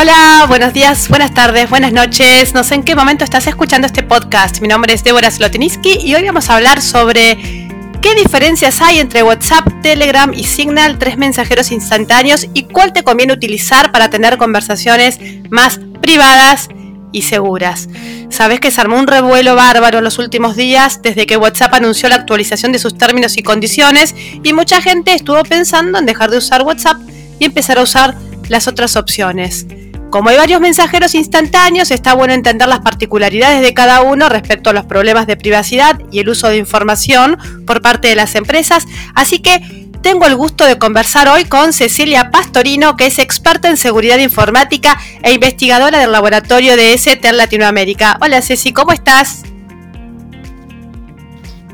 Hola, buenos días, buenas tardes, buenas noches. No sé en qué momento estás escuchando este podcast. Mi nombre es Débora Slotiniski y hoy vamos a hablar sobre qué diferencias hay entre WhatsApp, Telegram y Signal, tres mensajeros instantáneos y cuál te conviene utilizar para tener conversaciones más privadas y seguras. Sabes que se armó un revuelo bárbaro en los últimos días desde que WhatsApp anunció la actualización de sus términos y condiciones y mucha gente estuvo pensando en dejar de usar WhatsApp y empezar a usar las otras opciones. Como hay varios mensajeros instantáneos, está bueno entender las particularidades de cada uno respecto a los problemas de privacidad y el uso de información por parte de las empresas, así que tengo el gusto de conversar hoy con Cecilia Pastorino, que es experta en seguridad informática e investigadora del laboratorio de STER Latinoamérica. Hola Ceci, ¿cómo estás?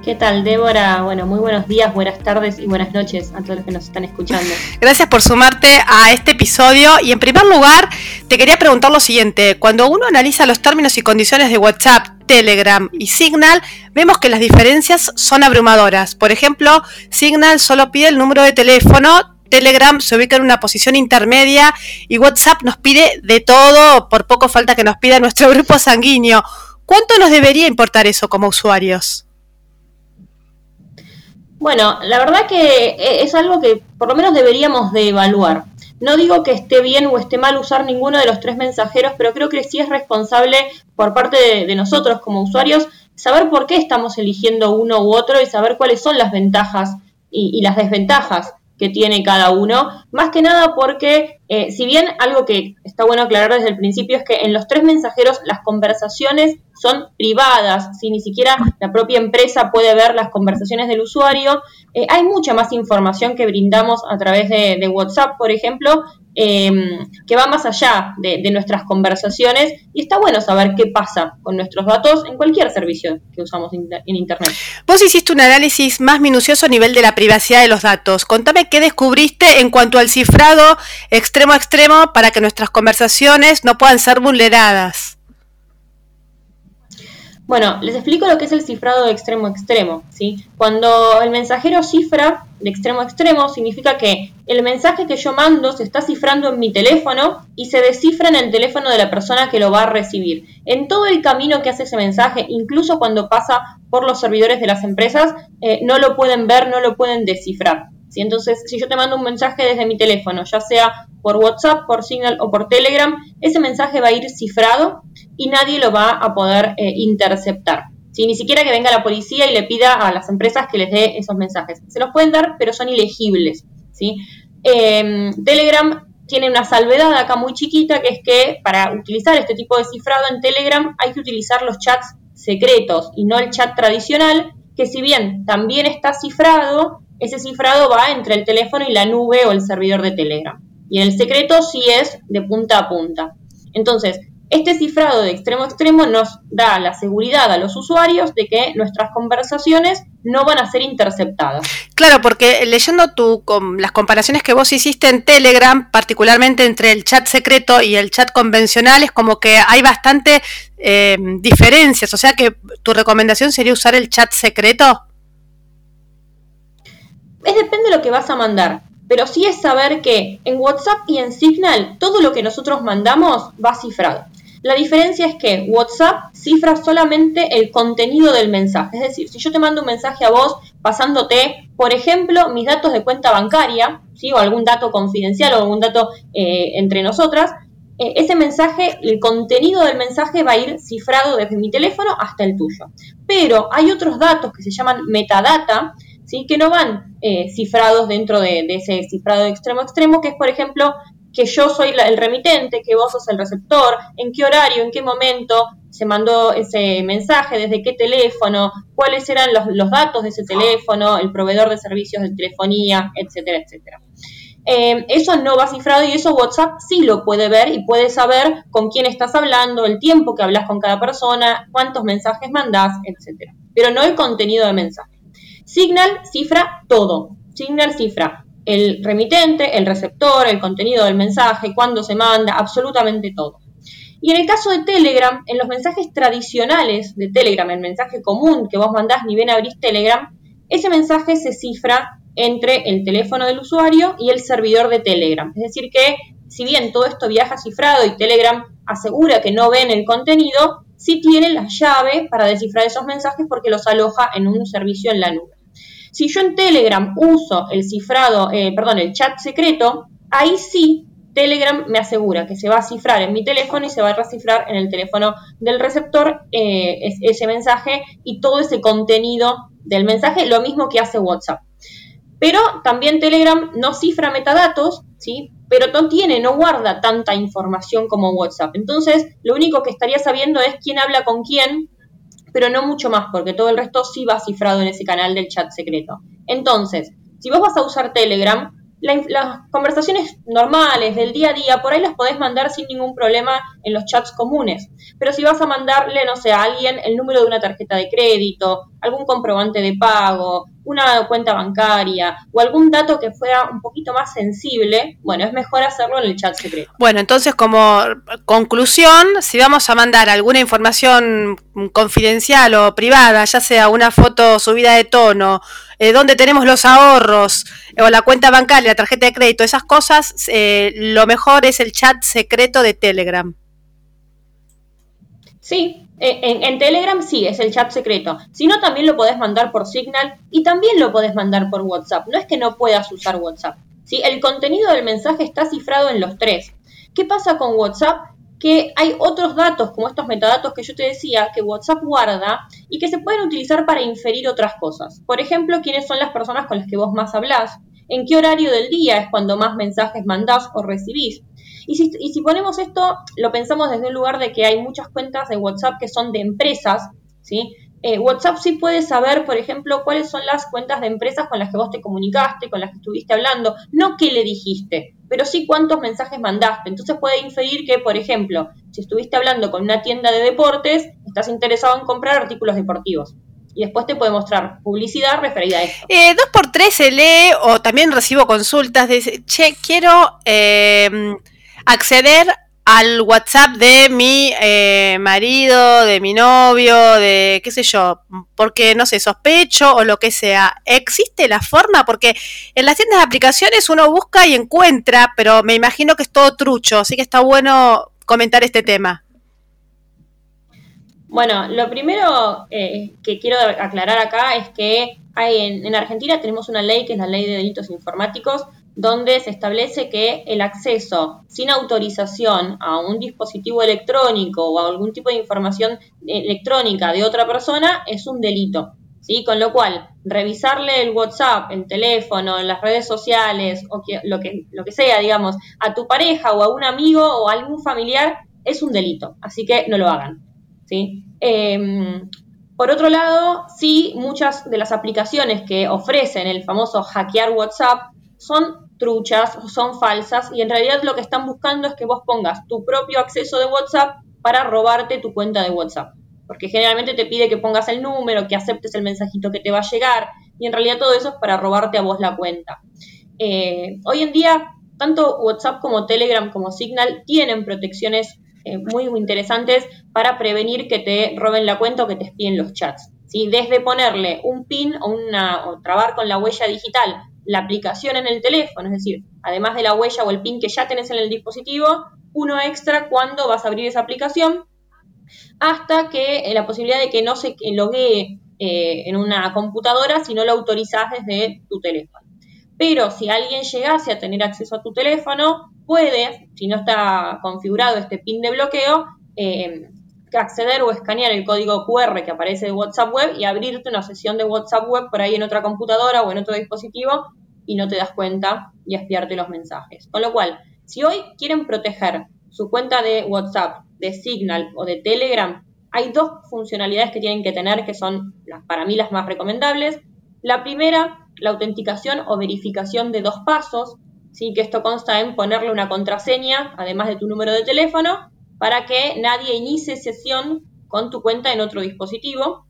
¿Qué tal, Débora? Bueno, muy buenos días, buenas tardes y buenas noches a todos los que nos están escuchando. Gracias por sumarte a este episodio. Y en primer lugar, te quería preguntar lo siguiente. Cuando uno analiza los términos y condiciones de WhatsApp, Telegram y Signal, vemos que las diferencias son abrumadoras. Por ejemplo, Signal solo pide el número de teléfono, Telegram se ubica en una posición intermedia y WhatsApp nos pide de todo, por poco falta que nos pida nuestro grupo sanguíneo. ¿Cuánto nos debería importar eso como usuarios? Bueno, la verdad que eh, es algo que por lo menos deberíamos de evaluar. No digo que esté bien o esté mal usar ninguno de los tres mensajeros, pero creo que sí es responsable por parte de, nosotros como usuarios saber por qué estamos eligiendo uno u otro y saber cuáles son las ventajas y las desventajas que tiene cada uno, más que nada porque eh, si bien algo que está bueno aclarar desde el principio es que en los tres mensajeros las conversaciones son privadas, si ni siquiera la propia empresa puede ver las conversaciones del usuario, eh, hay mucha más información que brindamos a través de, de WhatsApp, por ejemplo, Em, que va más allá de, nuestras conversaciones y está bueno saber qué pasa con nuestros datos en cualquier servicio que usamos en Internet. Vos hiciste un análisis más minucioso a nivel de la privacidad de los datos. Contame qué descubriste en cuanto al cifrado extremo a extremo para que nuestras conversaciones no puedan ser vulneradas. Bueno, les explico lo que es el cifrado de extremo a extremo. ¿sí? Cuando el mensajero cifra de extremo a extremo, significa que el mensaje que yo mando se está cifrando en mi teléfono y se descifra en el teléfono de la persona que lo va a recibir. En todo el camino que hace ese mensaje, incluso cuando pasa por los servidores de las empresas, eh, no lo pueden ver, no lo pueden descifrar. Entonces, si yo te mando un mensaje desde mi teléfono, ya sea por WhatsApp, por Signal o por Telegram, ese mensaje va a ir cifrado y nadie lo va a poder eh, interceptar. Ni siquiera que venga la policía y le pida a las empresas que les dé esos mensajes. Se los pueden dar, pero son ilegibles. ¿sí? Em, Telegram tiene una salvedad acá muy chiquita, que es que para utilizar este tipo de cifrado en Telegram hay que utilizar los chats secretos y no el chat tradicional, que si bien también está cifrado, ese cifrado va entre el teléfono y la nube o el servidor de Telegram. Y en el secreto sí es de punta a punta. Entonces, este cifrado de extremo a extremo nos da la seguridad a los usuarios de que nuestras conversaciones no van a ser interceptadas. Claro, porque leyendo tu, las comparaciones que vos hiciste en Telegram, particularmente entre el chat secreto y el chat convencional, es como que hay bastante eh, diferencias. O sea que tu recomendación sería usar el chat secreto. Es depende de lo que vas a mandar. Pero sí es saber que en WhatsApp y en Signal todo lo que nosotros mandamos va cifrado. La diferencia es que WhatsApp cifra solamente el contenido del mensaje. Es decir, si yo te mando un mensaje a vos pasándote, por ejemplo, mis datos de cuenta bancaria, ¿sí? o algún dato confidencial o algún dato eh, entre nosotras, eh, ese mensaje, el contenido del mensaje va a ir cifrado desde mi teléfono hasta el tuyo. Pero hay otros datos que se llaman metadata, ¿sí? que no van eh, cifrados dentro de, ese cifrado de extremo extremo, que es, por ejemplo, que yo soy el remitente, que vos sos el receptor, en qué horario, en qué momento se mandó ese mensaje, desde qué teléfono, cuáles eran los, datos de ese teléfono, el proveedor de servicios de telefonía, etcétera, etcétera. Eh, eso no va cifrado y eso WhatsApp sí lo puede ver y puede saber con quién estás hablando, el tiempo que hablas con cada persona, cuántos mensajes mandás, etcétera. Pero no el contenido del mensaje. Signal cifra todo. Signal cifra el remitente, el receptor, el contenido del mensaje, cuándo se manda, absolutamente todo. Y en el caso de Telegram, en los mensajes tradicionales de Telegram, el mensaje común que vos mandás ni bien abrís Telegram, ese mensaje se cifra entre el teléfono del usuario y el servidor de Telegram. Es decir, que si bien todo esto viaja cifrado y Telegram asegura que no ven el contenido, sí tiene la llave para descifrar esos mensajes porque los aloja en un servicio en la nube. Si yo en Telegram uso el cifrado, eh, perdón, el chat secreto, ahí sí Telegram me asegura que se va a cifrar en mi teléfono y se va a recifrar en el teléfono del receptor eh, ese mensaje y todo ese contenido del mensaje, lo mismo que hace WhatsApp. Pero también Telegram no cifra metadatos, ¿sí? Pero no tiene, no guarda tanta información como WhatsApp. Entonces, lo único que estaría sabiendo es quién habla con quién, pero no mucho más, porque todo el resto sí va cifrado en ese canal del chat secreto. Entonces, si vos vas a usar Telegram, las conversaciones normales del día a día, por ahí las podés mandar sin ningún problema en los chats comunes. Pero si vas a mandarle, no sé, a alguien el número de una tarjeta de crédito, algún comprobante de pago, una cuenta bancaria o algún dato que fuera un poquito más sensible, bueno, es mejor hacerlo en el chat secreto. Bueno, entonces como conclusión, si vamos a mandar alguna información confidencial o privada, ya sea una foto subida de tono, eh, dónde tenemos los ahorros o la cuenta bancaria, la tarjeta de crédito, esas cosas, eh, lo mejor es el chat secreto de Telegram. Sí, eh, en, Telegram sí, es el chat secreto. Si no, también lo podés mandar por Signal y también lo podés mandar por WhatsApp. No es que no puedas usar WhatsApp. ¿sí? El contenido del mensaje está cifrado en los tres. ¿Qué pasa con WhatsApp? que hay otros datos, como estos metadatos que yo te decía, que WhatsApp guarda y que se pueden utilizar para inferir otras cosas. Por ejemplo, quiénes son las personas con las que vos más hablás, en qué horario del día es cuando más mensajes mandás o recibís. Y si, y si ponemos esto, lo pensamos desde un lugar de que hay muchas cuentas de WhatsApp que son de empresas, ¿sí? Eh, WhatsApp sí puede saber, por ejemplo, cuáles son las cuentas de empresas con las que vos te comunicaste, con las que estuviste hablando, no qué le dijiste, pero sí cuántos mensajes mandaste. Entonces puede inferir que, por ejemplo, si estuviste hablando con una tienda de deportes, estás interesado en comprar artículos deportivos. Y después te puede mostrar publicidad referida a esto. Eh, dos por tres se lee o también recibo consultas de, che, quiero eh, acceder al WhatsApp de mi eh, marido, de mi novio, de qué sé yo, porque no sé, sospecho o lo que sea. ¿Existe la forma? Porque en las tiendas de aplicaciones uno busca y encuentra, pero me imagino que es todo trucho, así que está bueno comentar este tema. Bueno, lo primero eh, que quiero aclarar acá es que hay en, en Argentina tenemos una ley que es la ley de delitos informáticos, donde se establece que el acceso sin autorización a un dispositivo electrónico o a algún tipo de información electrónica de otra persona es un delito. ¿sí? Con lo cual, revisarle el WhatsApp, el teléfono, las redes sociales o lo, que, lo que sea, digamos, a tu pareja o a un amigo o a algún familiar es un delito. Así que no lo hagan. ¿sí? Em, por otro lado, sí, muchas de las aplicaciones que ofrecen el famoso hackear WhatsApp son truchas, son falsas y en realidad lo que están buscando es que vos pongas tu propio acceso de WhatsApp para robarte tu cuenta de WhatsApp. Porque generalmente te pide que pongas el número, que aceptes el mensajito que te va a llegar y en realidad todo eso es para robarte a vos la cuenta. Eh, hoy en día, tanto WhatsApp como Telegram como Signal tienen protecciones eh, muy, interesantes para prevenir que te roben la cuenta o que te espíen los chats. ¿Sí? Desde ponerle un PIN o, una, o trabar con la huella digital la aplicación en el teléfono, es decir, además de la huella o el PIN que ya tenés en el dispositivo, uno extra cuando vas a abrir esa aplicación, hasta que eh, la posibilidad de que no se loguee eh, en una computadora si no lo autorizás desde tu teléfono. Pero si alguien llegase a tener acceso a tu teléfono, puede, si no está configurado este PIN de bloqueo, eh, acceder o escanear el código QR que aparece de WhatsApp Web y abrirte una sesión de WhatsApp Web por ahí en otra computadora o en otro dispositivo y no te das cuenta y espiarte los mensajes. Con lo cual, si hoy quieren proteger su cuenta de WhatsApp, de Signal o de Telegram, hay dos funcionalidades que tienen que tener que son las, para mí las más recomendables. La primera, la autenticación o verificación de dos pasos, ¿sí? que esto consta en ponerle una contraseña, además de tu número de teléfono, para que nadie inicie sesión con tu cuenta en otro dispositivo.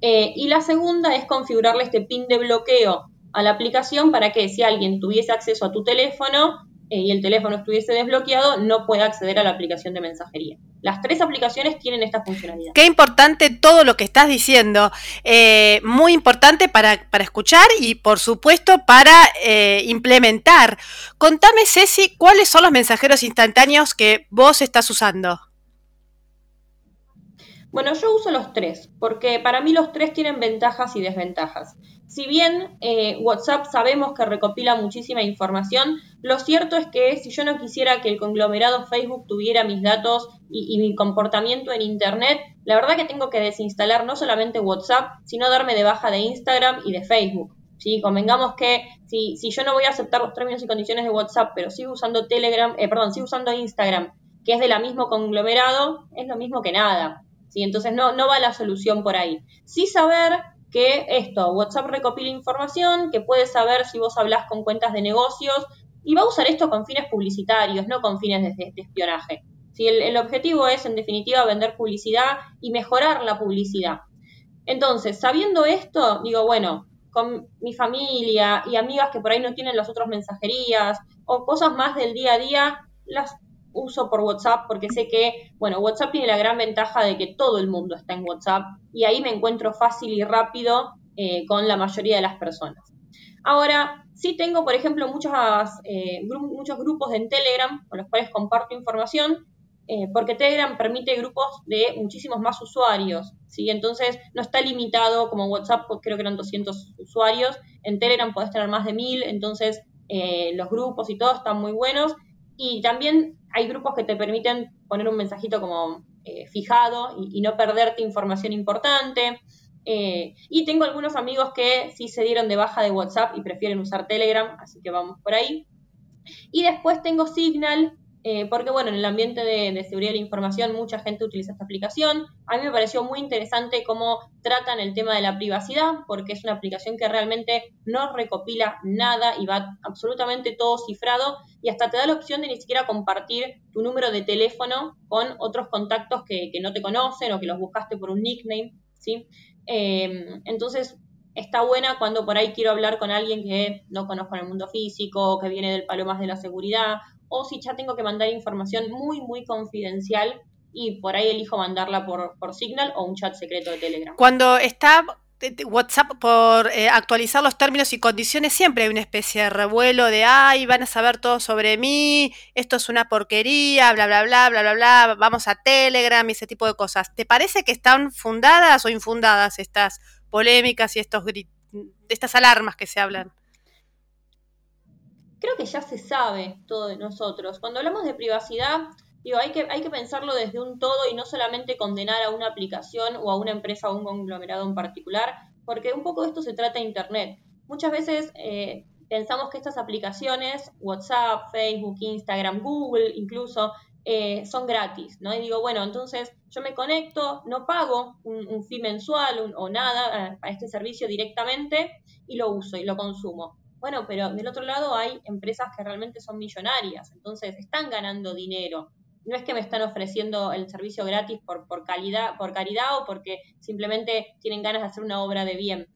Eh, y la segunda es configurarle este pin de bloqueo a la aplicación para que si alguien tuviese acceso a tu teléfono eh, y el teléfono estuviese desbloqueado, no pueda acceder a la aplicación de mensajería. Las tres aplicaciones tienen esta funcionalidad. Qué importante todo lo que estás diciendo. Eh, muy importante para, escuchar y, por supuesto, para eh, implementar. Contame, Ceci, ¿cuáles son los mensajeros instantáneos que vos estás usando? Bueno, yo uso los tres, porque para mí los tres tienen ventajas y desventajas. Si bien eh, WhatsApp sabemos que recopila muchísima información, lo cierto es que si yo no quisiera que el conglomerado Facebook tuviera mis datos y, mi comportamiento en Internet, la verdad que tengo que desinstalar no solamente WhatsApp, sino darme de baja de Instagram y de Facebook. ¿sí? Convengamos que si, yo no voy a aceptar los términos y condiciones de WhatsApp, pero sigo usando Telegram, eh, perdón, sigo usando Instagram, que es de la mismo conglomerado, es lo mismo que nada. ¿Sí? Entonces no, no va la solución por ahí. Sí saber que esto, WhatsApp recopila información, que puede saber si vos hablas con cuentas de negocios y va a usar esto con fines publicitarios, no con fines de, espionaje. ¿sí? El, el objetivo es, en definitiva, vender publicidad y mejorar la publicidad. Entonces, sabiendo esto, digo, bueno, con mi familia y amigas que por ahí no tienen las otras mensajerías o cosas más del día a día, las uso por WhatsApp porque sé que, bueno, WhatsApp tiene la gran ventaja de que todo el mundo está en WhatsApp y ahí me encuentro fácil y rápido eh, con la mayoría de las personas. Ahora, sí tengo, por ejemplo, muchas, eh, muchos grupos en Telegram con los cuales comparto información, eh, porque Telegram permite grupos de muchísimos más usuarios, ¿sí? Entonces no está limitado como WhatsApp, pues creo que eran 200 usuarios, en Telegram podés tener más de 1000, entonces los grupos y todo están muy buenos. Y también hay grupos que te permiten poner un mensajito como eh, fijado y, no perderte información importante. Eh, y tengo algunos amigos que sí se dieron de baja de WhatsApp y prefieren usar Telegram, así que vamos por ahí. Y después tengo Signal, eh, porque bueno, en el ambiente de, seguridad de la información mucha gente utiliza esta aplicación. A mí me pareció muy interesante cómo tratan el tema de la privacidad, porque es una aplicación que realmente no recopila nada y va absolutamente todo cifrado y hasta te da la opción de ni siquiera compartir tu número de teléfono con otros contactos que, no te conocen o que los buscaste por un nickname, ¿sí? Eh, entonces, está buena cuando por ahí quiero hablar con alguien que no conozco en el mundo físico, que viene del palo más de la seguridad, o si ya tengo que mandar información muy, muy confidencial y por ahí elijo mandarla por, por Signal o un chat secreto de Telegram. Cuando está WhatsApp por eh, actualizar los términos y condiciones, siempre hay una especie de revuelo de, ay, van a saber todo sobre mí, esto es una porquería, bla, bla, bla, bla, bla, bla, vamos a Telegram y ese tipo de cosas. ¿Te parece que están fundadas o infundadas estas polémicas y estos estas alarmas que se hablan? Creo que ya se sabe todo nosotros. Cuando hablamos de privacidad, digo, hay que, hay que pensarlo desde un todo y no solamente condenar a una aplicación o a una empresa o un conglomerado en particular, porque un poco de esto se trata de Internet. Muchas veces eh, pensamos que estas aplicaciones, WhatsApp, Facebook, Instagram, Google incluso, eh, son gratis, ¿no? Y digo, bueno, entonces yo me conecto, no pago un, fee mensual o nada eh, a este servicio directamente y lo uso y lo consumo. Bueno, pero del otro lado hay empresas que realmente son millonarias, entonces están ganando dinero. No es que me están ofreciendo el servicio gratis por, por, calidad, por caridad o porque simplemente tienen ganas de hacer una obra de bien.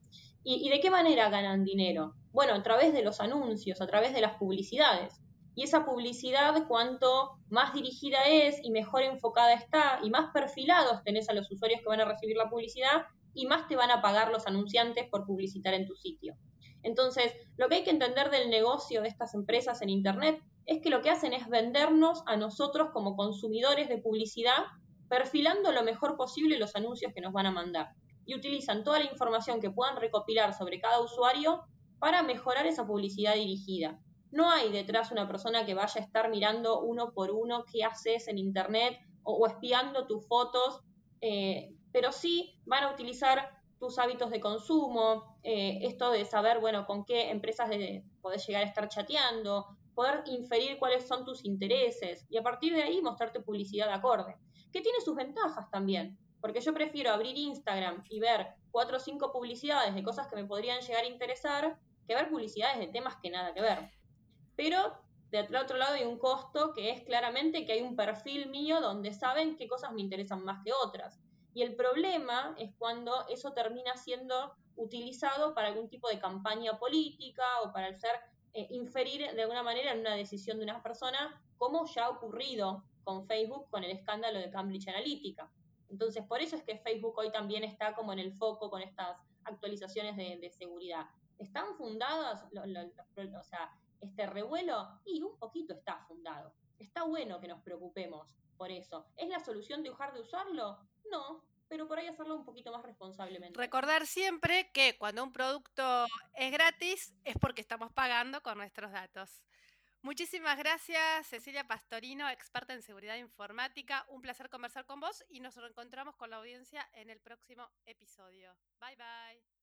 ¿Y, ¿Y de qué manera ganan dinero? Bueno, a través de los anuncios, a través de las publicidades. Y esa publicidad, cuanto más dirigida es y mejor enfocada está y más perfilados tenés a los usuarios que van a recibir la publicidad y más te van a pagar los anunciantes por publicitar en tu sitio. Entonces, lo que hay que entender del negocio de estas empresas en Internet es que lo que hacen es vendernos a nosotros como consumidores de publicidad, perfilando lo mejor posible los anuncios que nos van a mandar. Y utilizan toda la información que puedan recopilar sobre cada usuario para mejorar esa publicidad dirigida. No hay detrás una persona que vaya a estar mirando uno por uno qué haces en Internet o, espiando tus fotos, eh, pero sí van a utilizar tus hábitos de consumo, eh, esto de saber, bueno, con qué empresas de, podés llegar a estar chateando, poder inferir cuáles son tus intereses y a partir de ahí mostrarte publicidad acorde, que tiene sus ventajas también, porque yo prefiero abrir Instagram y ver cuatro o cinco publicidades de cosas que me podrían llegar a interesar que ver publicidades de temas que nada que ver. Pero de otro lado hay un costo que es claramente que hay un perfil mío donde saben qué cosas me interesan más que otras. Y el problema es cuando eso termina siendo utilizado para algún tipo de campaña política o para hacer eh, inferir de alguna manera en una decisión de una persona, como ya ha ocurrido con Facebook con el escándalo de Cambridge Analytica. Entonces, por eso es que Facebook hoy también está como en el foco con estas actualizaciones de, seguridad. ¿Están fundadas, o sea, este revuelo? Y un poquito está fundado. Está bueno que nos preocupemos por eso. ¿Es la solución de dejar de usarlo? No, pero por ahí hacerlo un poquito más responsablemente. Recordar siempre que cuando un producto es gratis es porque estamos pagando con nuestros datos. Muchísimas gracias, Cecilia Pastorino, experta en seguridad informática. Un placer conversar con vos y nos reencontramos con la audiencia en el próximo episodio. Bye bye.